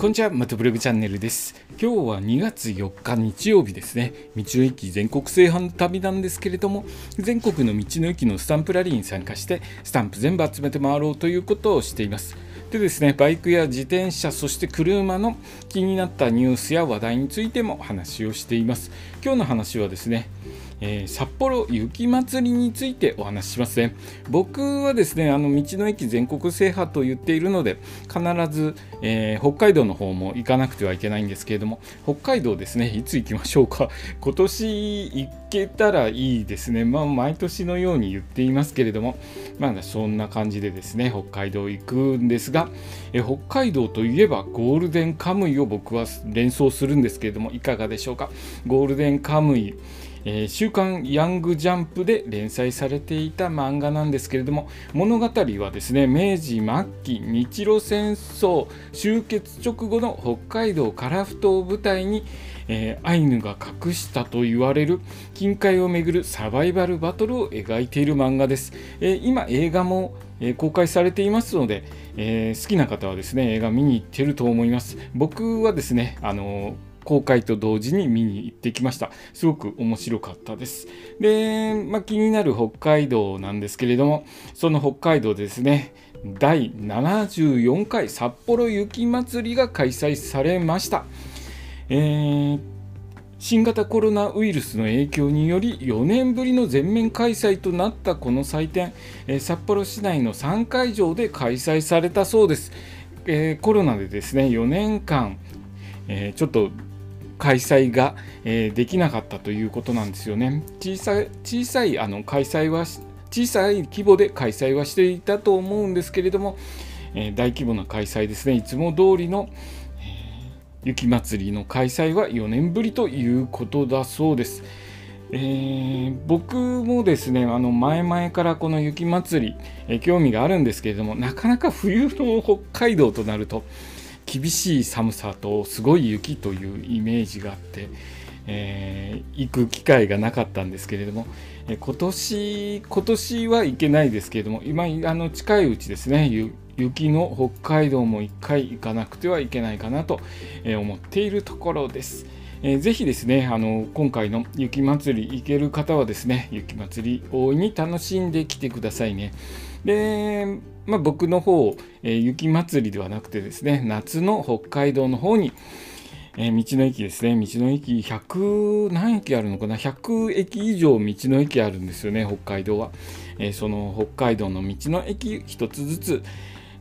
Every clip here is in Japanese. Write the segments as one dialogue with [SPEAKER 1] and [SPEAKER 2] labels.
[SPEAKER 1] こんにちは、またブログチャンネルです。今日は2月4日日曜日ですね。道の駅全国制覇の旅なんですけれども、全国の道の駅のスタンプラリーに参加して、スタンプ全部集めて回ろうということをしています。でですね、バイクや自転車、そして車の気になったニュースや話題についても話をしています。今日の話はですね、えー、札幌雪まつりについてお話ししますね。僕はですねあの道の駅全国制覇と言っているので必ず、えー、北海道の方も行かなくてはいけないんですけれども北海道ですねいつ行きましょうか。今年行けたらいいですね。まあ毎年のように言っていますけれどもまだそんな感じでですね北海道行くんですが、えー、北海道といえばゴールデンカムイを僕は連想するんですけれどもいかがでしょうか。ゴールデンカムイえー、週刊ヤングジャンプで連載されていた漫画なんですけれども物語はですね明治末期日露戦争終結直後の北海道樺太を舞台に、えー、アイヌが隠したと言われる近海をめぐるサバイバルバトルを描いている漫画です、えー、今映画も公開されていますので、えー、好きな方はですね映画見に行ってると思います。僕はですねあの公開と同時に見に行ってきました。すごく面白かったです。で、まあ、気になる北海道なんですけれども、その北海道ですね、第74回札幌雪まつりが開催されました。えー新型コロナウイルスの影響により4年ぶりの全面開催となったこの祭典、えー、札幌市内の3会場で開催されたそうです、えー、コロナでですね4年間、え、ちょっと開催が、えー、できなかったということなんですよね。小さい小さいあの開催は小さい規模で開催はしていたと思うんですけれども、えー、大規模な開催ですねいつも通りの、えー、雪まつりの開催は4年ぶりということだそうです。えー、僕もですねあの前々からこの雪まつり、え、興味があるんですけれどもなかなか冬の北海道となると厳しい寒さとすごい雪というイメージがあって、えー、行く機会がなかったんですけれども、え、今年今年は行けないですけれども今あの近いうちですね雪の北海道も1回行かなくてはいけないかなと思っているところです。えー、ぜひですねあの今回の雪まつり行ける方はですね雪まつり大いに楽しんできてくださいね。で、まあ、僕の方、えー、雪まつりではなくてですね夏の北海道の方に、えー、道の駅ですね。道の駅100何駅あるのかな？100駅以上道の駅あるんですよね北海道は、えその北海道の道の駅一つずつ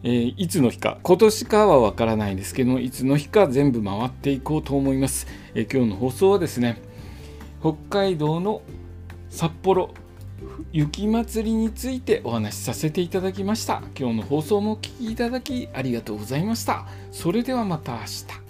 [SPEAKER 1] えー、いつの日か。今年かはわからないですけどいつの日か全部回っていこうと思います、えー、今日の放送はですね北海道の札幌雪まつりについてお話しさせていただきました。今日の放送もお聴きいただきありがとうございました。それではまた明日。